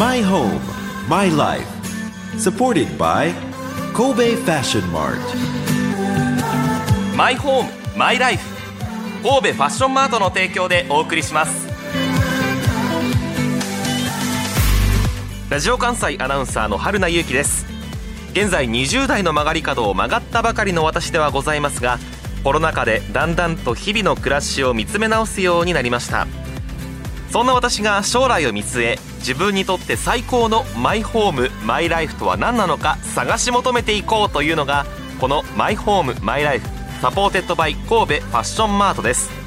My home, my life. Supported by Kobe Fashion Mart. マイホームマイライフ神戸ファッションマートの提供でお送りしますラジオ関西アナウンサーの春名由紀です現在20代の曲がり角を曲がったばかりの私ではございますがコロナ禍でだんだんと日々の暮らしを見つめ直すようになりましたそんな私が将来を見据え自分にとって最高のマイホーム my life とは何なのか探し求めていこうというのがこのマイホーム my life supported by 神戸ファッションマートです。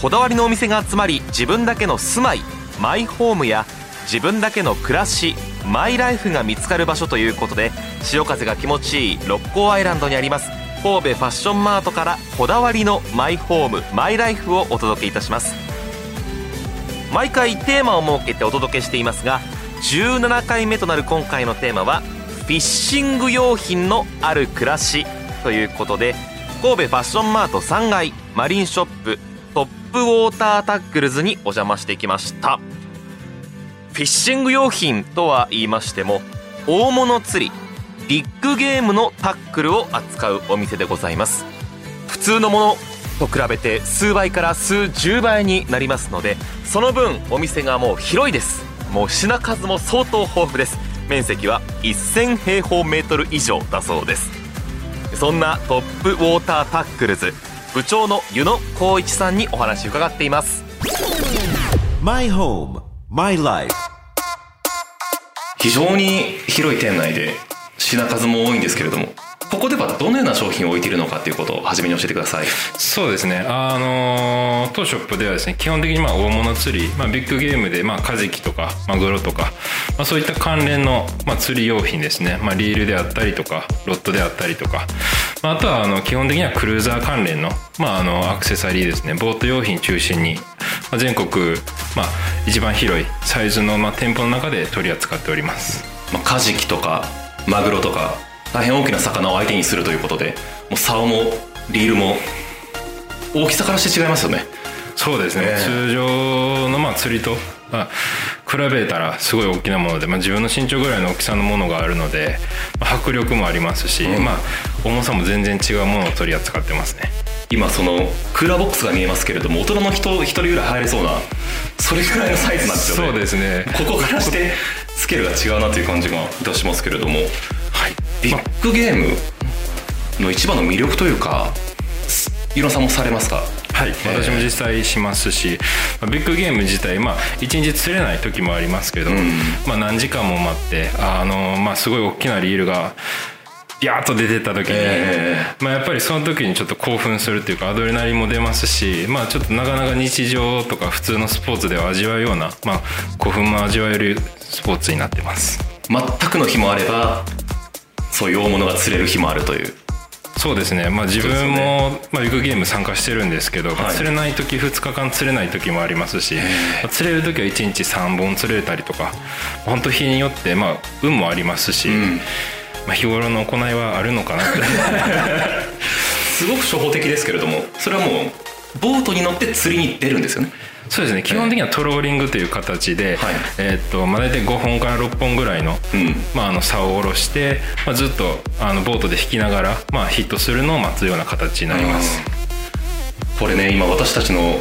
こだわりのお店が集まり自分だけの住まいマイホームや自分だけの暮らし my life が見つかる場所ということで潮風が気持ちいい六甲アイランドにあります神戸ファッションマートからこだわりのマイホーム my life をお届けいたします。毎回テーマを設けてお届けしていますが17回目となる今回のテーマはフィッシング用品のある暮らしということで神戸ファッションマート3階マリンショップトップウォータータックルズにお邪魔してきました。フィッシング用品とは言いましても大物釣りビッグゲームのタックルを扱うお店でございます。普通のものと比べて数倍から数十倍になりますのでその分お店がもう広いです。もう品数も相当豊富です。面積は1000平方メートル以上だそうです。そんなトップウォータータックルズ部長の湯野光一さんにお話伺っています。My home, my life. 非常に広い店内で品数も多いんですけれどもここではどのような商品を置いているのかということを初めに教えてください。そうですね。あの当ショップではですね基本的にまあ大物釣り、まあ、ビッグゲームでまあカジキとかマグロとか、まあ、そういった関連のまあ釣り用品ですね、まあ、リールであったりとかロッドであったりとか、まあ、あとはあの基本的にはクルーザー関連の,、まあ、あのアクセサリーですね。ボート用品中心に、まあ、全国、まあ、一番広いサイズのまあ店舗の中で取り扱っております。まあカジキとかマグロとか大変大きな魚を相手にするということでもう竿もリールも大きさからして違いますよね。そうですね、ええ。通常のまあ釣りと、まあ、比べたらすごい大きなもので、まあ、自分の身長ぐらいの大きさのものがあるので、まあ迫力もありますし、うん。まあ、重さも全然違うものを取り扱ってますね。今そのクーラーボックスが見えますけれども大人の人一人ぐらい入れそうなそれぐらいのサイズなんですよね。そうですね。ここからしてスケールが違うなという感じがいたしますけれども、はいビッグゲームの一番の魅力というかす伊野さんもされますか？はい、ええ。私も実際しますしまあビッグゲーム自体、まあ、1日釣れない時もありますけど、ん。まあ、何時間も待ってあの、まあ、すごい大きなリールがビャーッと出てった時に、えまあ、やっぱりその時にちょっと興奮するっていうかアドレナリンも出ますし、まあ、ちょっとなかなか日常とか普通のスポーツでは味わうような、まあ、興奮も味わえるスポーツになってます。全くの日もあればそういう大物が釣れる日もあるという。そうですね、まあ、自分も、まあ、ビッグゲーム参加してるんですけど、まあはい。釣れない時2日間釣れない時もありますし、まあ釣れる時は1日3本釣れたりとか本当日によって、まあ、運もありますし、ん。まあ、日頃の行いはあるのかなって。すごく初歩的ですけれどもそれはもうボートに乗って釣りに出るんですよねそうですね。基本的にはトローリングという形で、はい。えーっとまあ、大体5本から6本ぐらいの,、うん。まあ、あの竿を下ろして、まあ、ずっとあのボートで引きながら、まあ、ヒットするのを待つような形になります。これね今私たちの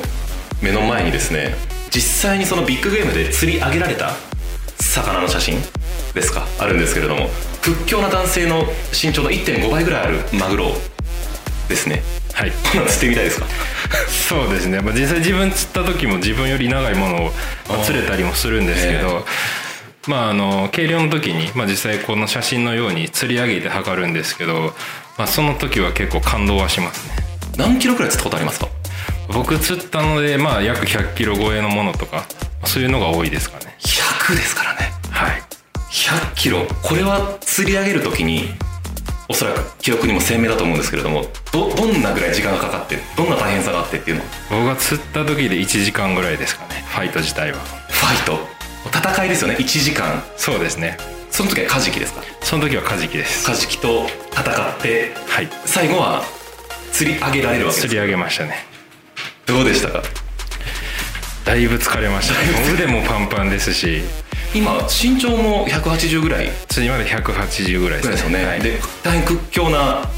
目の前にですね実際にそのビッグゲームで釣り上げられた魚の写真？ですか？あるんですけれども屈強な男性の身長の1.5倍ぐらいあるマグロですね。はい。釣ってみたいですか？そうですね、まあ、実際自分釣った時も自分より長いものをまあ釣れたりもするんですけど、まあ、あの計量の時に、まあ、実際この写真のように釣り上げて測るんですけど、まあ、その時は結構感動はしますね。何キロくらい釣ったことありますか？僕釣ったので、まあ、約100キロ超えのものとかそういうのが多いですかね。100ですからね。はい。100キロ。これは釣り上げる時におそらく記憶にも鮮明だと思うんですけれどもどどんなぐらい時間がかかってどんな大変さがあってっていうの僕が釣った時で1時間ぐらいですかねファイト自体は。ファイト？戦いですよね1時間。そうですね。その時はカジキですか？その時はカジキです。カジキと戦ってはい。最後は釣り上げられるわけです釣り上げましたね。どうでしたか？だいぶ疲れました。腕もパンパンですし。今身長も180ぐらい？次まで180ぐらいですね。ぐらいですよね、はい。で大変屈強な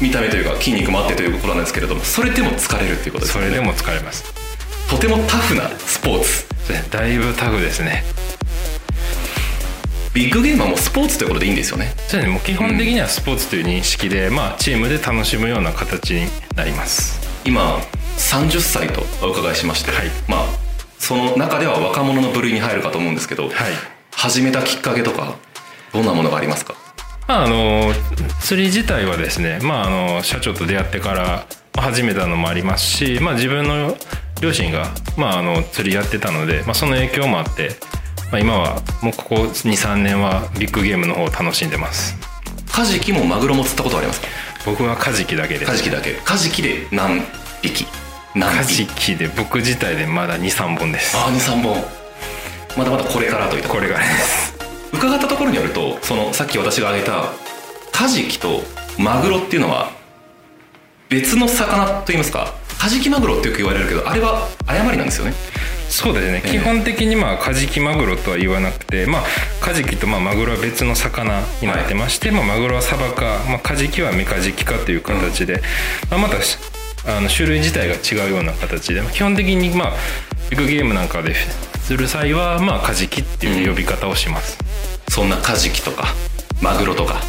見た目というか筋肉もあってということなんですけれどもそれでも疲れるっていうことですよね。それでも疲れます。とてもタフなスポーツ。だいぶタフですね。ビッグゲームはもうスポーツということでいいんですよね。そうですね。もう基本的にはスポーツという認識で、まあ、チームで楽しむような形になります。今30歳とお伺いしまして、はい。まあその中では若者の部類に入るかと思うんですけど、はい。始めたきっかけとかどんなものがありますか？まあ、あの釣り自体はですね、まあ、あの社長と出会ってからまあ始めたのもありますし、まあ、自分の両親が、まあ、あの釣りやってたので、まあ、その影響もあって、まあ、今はもうここ23年はビッグゲームの方を楽しんでます。カジキもマグロも釣ったことありますか？僕はカジキだけです。カジキだけ。カジキで何匹？何カ匹ジキで僕自体でまだ23本です。ああ23本。まだまだこれからといったこれがです。伺ったところによるとそのさっき私が挙げたカジキとマグロっていうのは別の魚といいますかカジキマグロってよく言われるけどあれは誤りなんですよね。そうですね、ええ。基本的にまあカジキマグロとは言わなくて、まあ、カジキとまあマグロは別の魚になってまして、まあ、マグロはサバか、まあ、カジキはメカジキかという形で、まあ、またしあの種類自体が違うような形で、まあ、基本的にまあビッグゲームなんかでする際はまあカジキっていう呼び方をします、そんなカジキとかマグロとか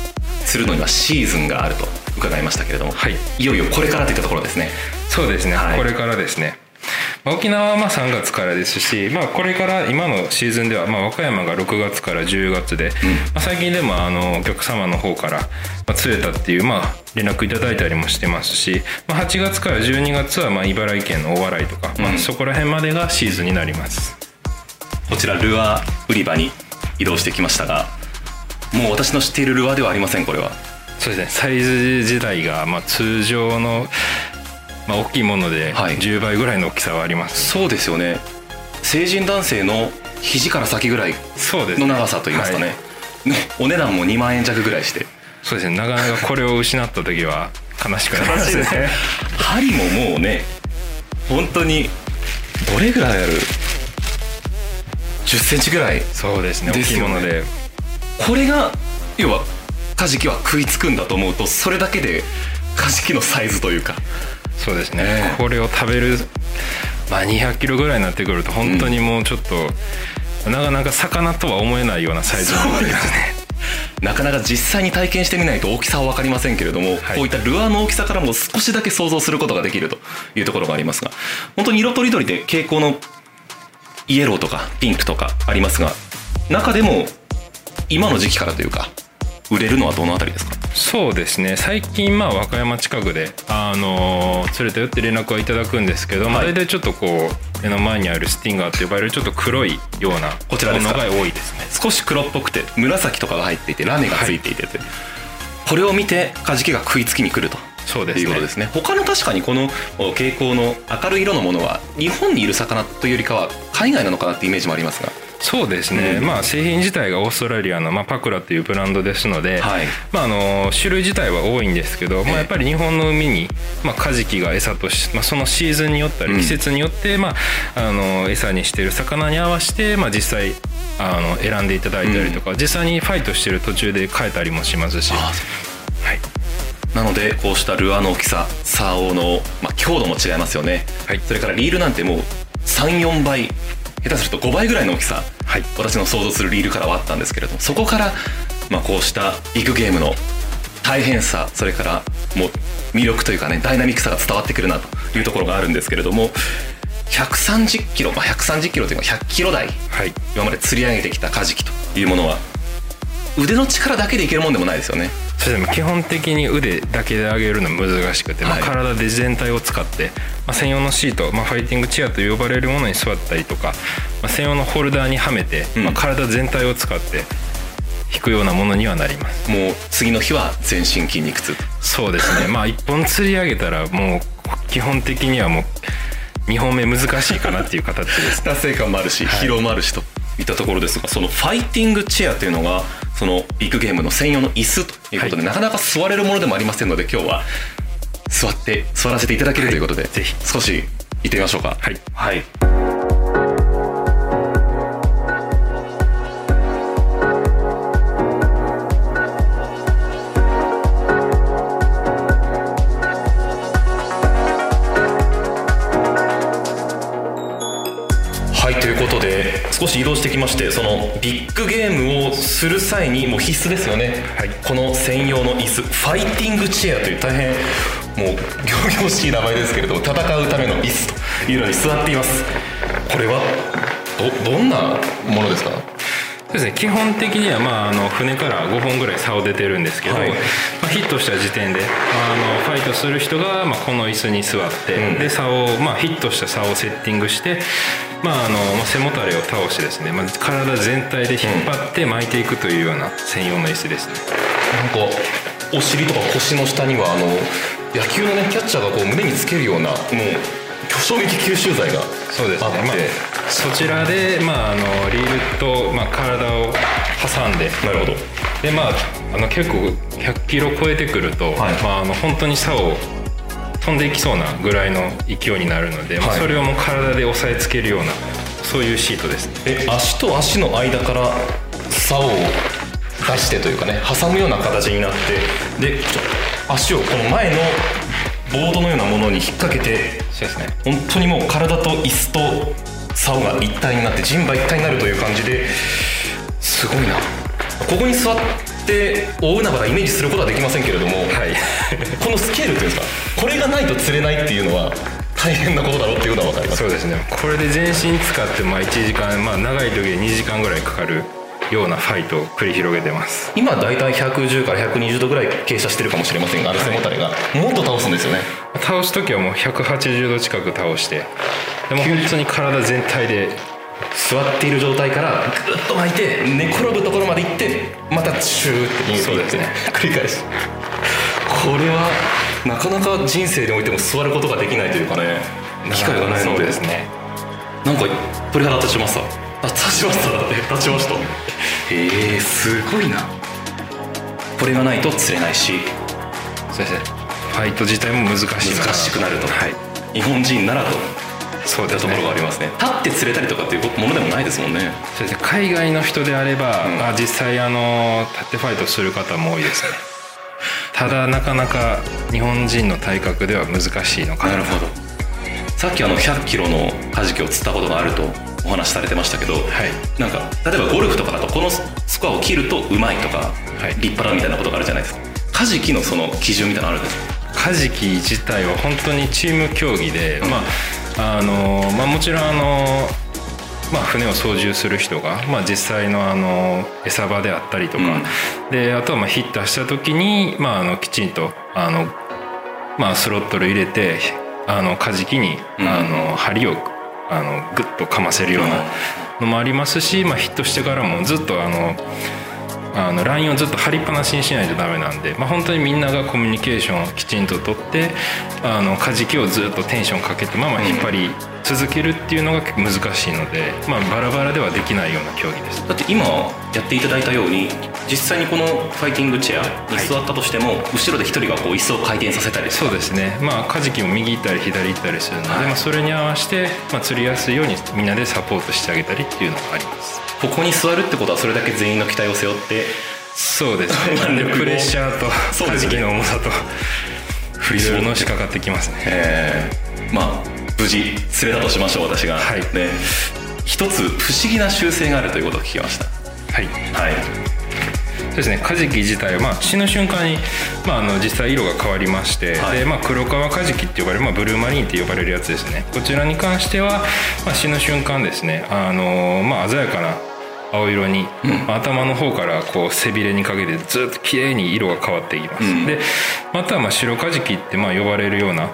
釣るのにはシーズンがあると伺いましたけれども、はい。いよいよこれからといったところですね。そうですね、はい。これからですね。まあ沖縄はまあ3月からですし、まあ、これから今のシーズンでは、まあ、和歌山が6月から10月で、まあ、最近でもあのお客様の方から、まあ、釣れたっていう、まあ、連絡いただいたりもしてますし、まあ、8月から12月はまあ茨城県の大洗とか、まあ、そこら辺までがシーズンになります。こちらルアー売り場に移動してきましたがもう私の知っているルアーではありませんこれは。そうですね。サイズ自体がまあ通常の、まあ、大きいものではい。10倍ぐらいの大きさはあります、そうですよね。成人男性の肘から先ぐらいそうです。ねの長さといいますかね。はい。ねお値段も2万円弱ぐらいして。そうですね。なかなかこれを失った時は悲しくなりますね。針ももうね本当にどれぐらいある？1 0ンチぐらいそうですね。大ですよね。きいもので。これが要はカジキは食いつくんだと思うとそれだけでカジキのサイズというかそうですね、ええこれを食べる、まあ、200キロぐらいになってくると本当にもうちょっと、なかなか魚とは思えないようなサイズになりますね。なかなか実際に体験してみないと大きさは分かりませんけれども、はい。こういったルアーの大きさからも少しだけ想像することができるというところがありますが本当に色とりどりで蛍光のイエローとかピンクとかありますが中でも今の時期からというか売れるのはどのあたりですか？そうですね。最近まあ和歌山近くで、あのー釣れたよって連絡はいただくんですけど、まあ、はい。大体ちょっとこう目の前にあるスティンガーって呼ばれるちょっと黒いようなこちらのが多いですね。少し黒っぽくて紫とかが入っていてラメがついていて、これを見てカジキが食いつきに来ると。そうですね。いうことですね。他の確かにこのお蛍光の明るい色のものは日本にいる魚というよりかは海外なのかなってイメージもありますがそうですね、うん。まあ製品自体がオーストラリアの、まあ、パクラというブランドですので、はい。まあ、あの種類自体は多いんですけど、まえ。えあ、やっぱり日本の海に、まあ、カジキが餌とし、まあ、そのシーズンによったりうん。季節によって、まあ、あの餌にしている魚に合わせて、まあ、実際あの選んでいただいたりとか、実際にファイトしてる途中で変えたりもしますし、あはい、なのでこうしたルアーの大きさ竿の、まあ、強度も違いますよね、はい。それからリールなんてもう34倍下手すると5倍ぐらいの大きさ、はい。私の想像するリールからはあったんですけれどもそこから、まあ、こうしたビッグゲームの大変さそれからもう魅力というかねダイナミックさが伝わってくるなというところがあるんですけれども130キロ、まあ、130キロというか100キロ台はい、今まで釣り上げてきたカジキというものは腕の力だけでいけるもんでもないですよねそれでも基本的に腕だけで上げるの難しくて、まあ、はい。体で全体を使って、まあ、専用のシート、まあ、ファイティングチェアと呼ばれるものに座ったりとか、まあ、専用のホルダーにはめて、うん。まあ、体全体を使って引くようなものにはなります。もう次の日は全身筋肉痛そうですね。まあ一本釣り上げたらもう基本的にはもう2本目難しいかなっていう形です 達成感もあるし、はい。疲労もあるしといったところですがそのファイティングチェアというのがそのビッグゲームの専用の椅子ということで、はい。なかなか座れるものでもありませんので今日は座って座らせていただけるということで、ぜひ。少し行ってみましょうか。はい。はいし移動してきましてそのビッグゲームをする際にもう必須ですよね、はい。この専用の椅子ファイティングチェアという大変もう仰々しい名前ですけれども戦うための椅子というのに座っています。これはどどんなものですか？そうですね。基本的には、まあ、あの船から5本ぐらい竿出てるんですけど、はい。まあ、ヒットした時点であのファイトする人が、まあ、この椅子に座って、うん。で竿を、まあ、ヒットした竿をセッティングして、まあ、あのまあ背もたれを倒してですね、まあ、体全体で引っ張って巻いていくというような専用の椅子ですね、なんかお尻とか腰の下にはあの野球のねキャッチャーがこう胸につけるようなもう衝撃吸収剤がそうですね。まあ、そちらで、まあ、あのリールと、まあ、体を挟んで。なるほど。でまああの結構100キロ超えてくると、はい。まあ、あの本当に竿を飛んでいきそうなぐらいの勢いになるので、まあはい。それをもう体で押さえつけるようなそういうシートですね。え足と足の間から竿を出してというかね挟むような形になってで足をこの前のボードのようなものに引っ掛けてそうですね。本当にもう体と椅子と竿が一体になって人馬一体になるという感じですごいな。ここに座って大海原イメージすることはできませんけれども、はい。このスケールっていうんですか？これがないと釣れないっていうのは大変なことだろうっていうのは分かります。そうですね。これで全身使ってまあ1時間、まあ、長い時で2時間ぐらいかかるようなファイトを繰り広げてます。今大体110から120度ぐらい傾斜してるかもしれませんがあの背もたれが、もっと倒すんですよね。倒す時はもう180度近く倒してでも本当に体全体で座っている状態からぐっと巻いて寝転ぶところまで行ってまたシューって逃げていってそうですね。繰り返しこれはなかなか人生においても座ることができないというかね機会がないのでです。ねなんか鳥肌立ちました立ちました。だって立ちました。へえすごいな。これがないと釣れないし。そうですねファイト自体も難しい難しくなると、はい。日本人ならと。そうですね。いったところがありますね。立って釣れたりとかっていうものでもないですもんね。そうですね海外の人であれば、うん。あ実際あの立ってファイトする方も多いですね。ただなかなか日本人の体格では難しいのかな。なるほど。さっきあの100キロのカジキを釣ったことがあるとお話しされてましたけど、はい。なんか例えばゴルフとかだとこのスコアを切るとうまいとか、はい。立派だみたいなことがあるじゃないですか。カジキのその基準みたいなのあるんですか？カジキ自体は本当にチーム競技で、まああのまあ、もちろんあの、まあ、船を操縦する人が、まあ、実際のあの餌場であったりとか、であとはまあヒッターした時に、まあ、あのきちんとあの、まあ、スロットル入れてあのカジキに、うん。あの針をあのグッとかませるようなのもありますし、まあ、ヒットしてからもずっとあのあのラインをずっと張りっぱなしにしないとダメなんで、まあ、本当にみんながコミュニケーションをきちんと取ってあのカジキをずっとテンションかけてまま引っ張り続けるっていうのが難しいので、まあ、バラバラではできないような競技です。だって今やっていただいたように実際にこのファイティングチェアに座ったとしても、後ろで一人がこう椅子を回転させたりそうですね。まあカジキも右行ったり左行ったりするので、はい。まあ、それに合わせて、まあ、釣りやすいようにみんなでサポートしてあげたりっていうのがありますここに座るってことはそれだけ全員の期待を背負ってそうですまあねプレッシャーとカジそうですね。キの重さと振りいろい絞ってろのしかかってきますね。えーまあ無事釣れたとしましょう私が、はい。で一つ不思議な習性があるということを聞きました。はい。はい。そうですね。カジキ自体は、まあ、死ぬ瞬間に、まあ、あの実際色が変わりまして、はい。でまあ、黒川カジキって呼ばれる、まあ、ブルーマリーンって呼ばれるやつですね。こちらに関しては、まあ、死ぬ瞬間ですね。あの、まあ、鮮やかな青色に、まあ頭の方からこう背びれにかけてずっと綺麗に色が変わっていきます、うん。でまたはまあ白カジキってまあ呼ばれるような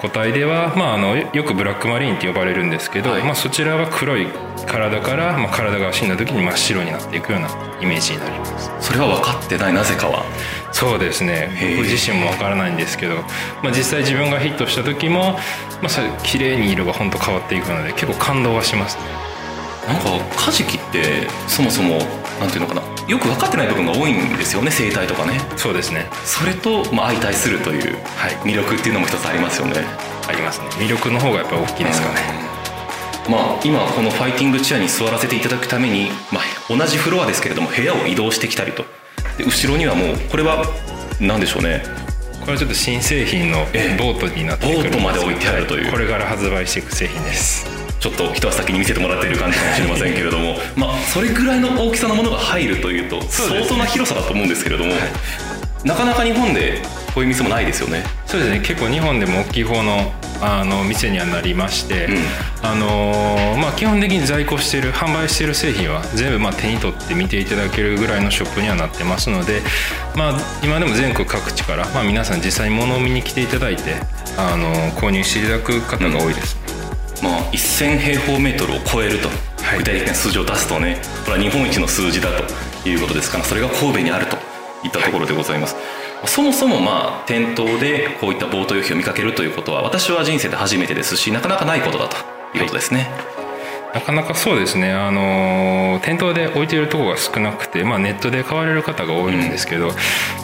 個体では、まあ、あのよくブラックマリーンって呼ばれるんですけど、はい。まあ、そちらは黒い体から、まあ、体が死んだ時に真っ白になっていくようなイメージになります。それは分かってないなぜかは。そうですね。僕自身もわからないんですけど、まあ、実際自分がヒットした時も、まあ、綺麗に色が本当変わっていくので結構感動はしますねなんかカジキってそもそもなんていうのかなよく分かってない部分が多いんですよね生態とかね。そうですね。それと、まあ、相対するというはい。魅力っていうのも一つありますよね。ありますね。魅力の方がやっぱり大きいですかね。まあ、今このファイティングチェアに座らせていただくために、まあ、同じフロアですけれども部屋を移動してきたりと。で後ろにはもうこれは何でしょうね。これはちょっと新製品のええ。ボートになってくるんですボートまで置いてあるという。はこれから発売していく製品ですちょっと一足先に見せてもらっている感じかもしれませんけれども、まあ、それぐらいの大きさのものが入るというと相当な広さだと思うんですけれども、なかなか日本でこういう店もないですよね。そうですね。結構日本でも大きい方のあの店にはなりまして、うん、あのまあ、基本的に在庫している販売している製品は全部まあ手に取って見ていただけるぐらいのショップにはなってますので、まあ、今でも全国各地から、まあ、皆さん実際に物を見に来ていただいてあの購入していただく方が多いです、うん、まあ、1000平方メートルを超えると、はい、具体的な数字を出すとねこれは日本一の数字だということですからそれが神戸にあるといったところでございます。はいそもそもまあ店頭でこういったボート用品を見かけるということは私は人生で初めてですしなかなかないことだということですね。はいなかなかそうですね、あの店頭で置いているところが少なくて、まあ、ネットで買われる方が多いんですけど、うん、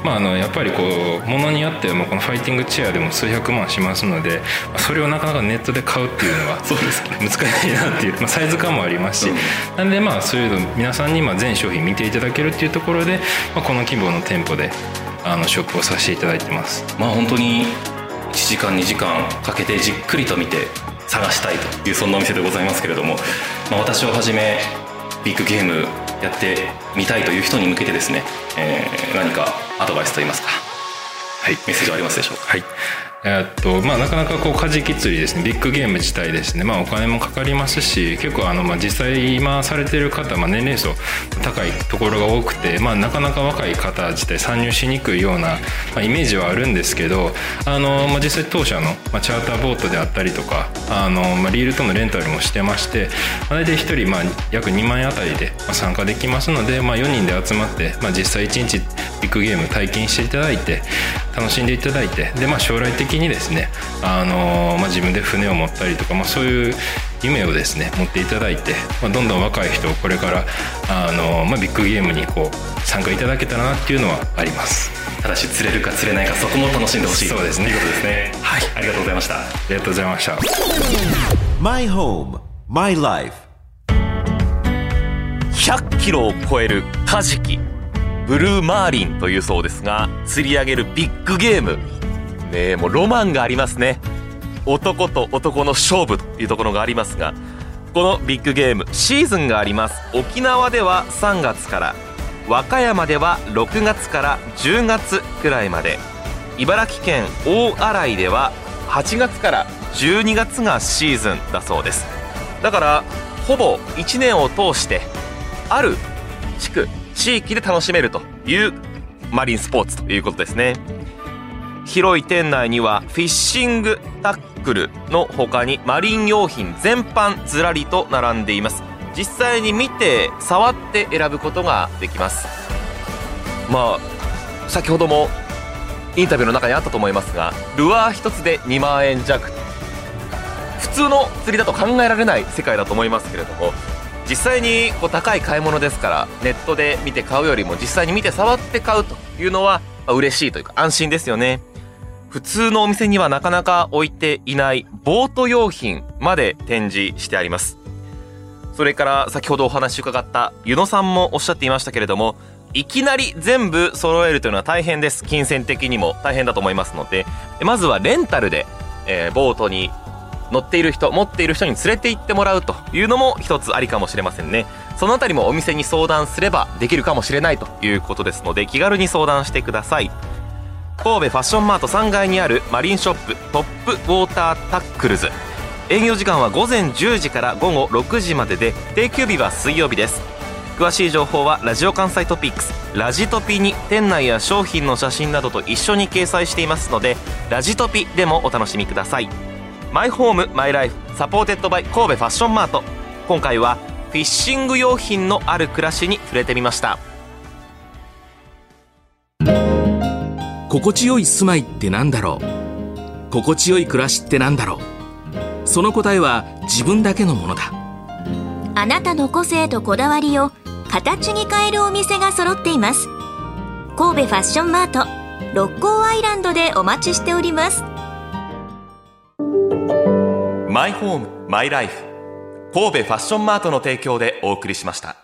まあ、あのやっぱりこう物によってはもうこのファイティングチェアでも数百万しますのでそれをなかなかネットで買うっていうのは そうです難しいなっていう、まあ、サイズ感もありますし、うん、なんでまあそういうの皆さんにまあ全商品見ていただけるっていうところで、まあ、この規模の店舗であのショップをさせていただいてます。まあ本当に1時間2時間かけてじっくりと見て探したいというそんなお店でございますけれども、まあ、私をはじめビッグゲームやってみたいという人に向けてですね、えー、何かアドバイスといいますかはい。メッセージありますでしょうか？はいえっとまあ、なかなかこうカジキ釣りですね。ビッグゲーム自体ですね、まあ、お金もかかりますし結構あの、まあ、実際今されてる方、まあ、年齢層高いところが多くて、まあ、なかなか若い方自体参入しにくいような、まあ、イメージはあるんですけどあの、まあ、実際当社の、まあ、チャーターボートであったりとかあの、まあ、リールとのレンタルもしてまして、あ、大体1人、まあ、約2万円あたりで参加できますので、まあ、4人で集まって、まあ、実際1日ビッグゲーム体験していただいて楽しんでいただいてで、まあ、将来的にですね、あのまあ、自分で船を持ったりとか、まあ、そういう夢をですね持っていただいて、まあ、どんどん若い人をこれからあの、まあ、ビッグゲームにこう参加いただけたらなっていうのはあります。ただし釣れるか釣れないかそこも楽しんでほしい。そうですね。ということですね。はい。ありがとうございました。ありがとうございました。My home, my life. 100キロを超えるカジキ。ブルーマーリンというそうですが釣り上げるビッグゲームね。もうロマンがありますね。男と男の勝負というところがありますがこのビッグゲームシーズンがあります。沖縄では3月から和歌山では6月から10月くらいまで茨城県大洗では8月から12月がシーズンだそうです。だからほぼ1年を通してある地区地域で楽しめるというマリンスポーツということですね。広い店内にはフィッシングタックルの他にマリン用品全般ずらりと並んでいます。実際に見て触って選ぶことができます。まあ先ほどもインタビューの中にあったと思いますがルアー1つで2万円弱。普通の釣りだと考えられない世界だと思いますけれども実際にこう高い買い物ですからネットで見て買うよりも実際に見て触って買うというのは、嬉しいというか安心ですよね。普通のお店にはなかなか置いていないボート用品まで展示してあります。それから先ほどお話伺った湯野さんもおっしゃっていましたけれどもいきなり全部揃えるというのは大変です。金銭的にも大変だと思いますのでまずはレンタルで、えー、ボートに乗っている人持っている人に連れて行ってもらうというのも一つありかもしれませんね。そのあたりもお店に相談すればできるかもしれないということですので気軽に相談してください。神戸ファッションマート3階にあるマリンショップトップウォータータックルズ。営業時間は午前10時から午後6時までで定休日は水曜日です。詳しい情報はラジオ関西トピックスラジトピに店内や商品の写真などと一緒に掲載していますのでラジトピでもお楽しみください。マイホーム my life supported by 神戸ファッションマート。今回はフィッシング用品のある暮らしに触れてみました。心地よい住まいってなんだろう？心地よい暮らしってなんだろう？その答えは自分だけのものだ。あなたの個性とこだわりを形に変えるお店が揃っています。神戸ファッションマート六甲アイランドでお待ちしております。マイホームマイライフ神戸ファッションマートの提供でお送りしました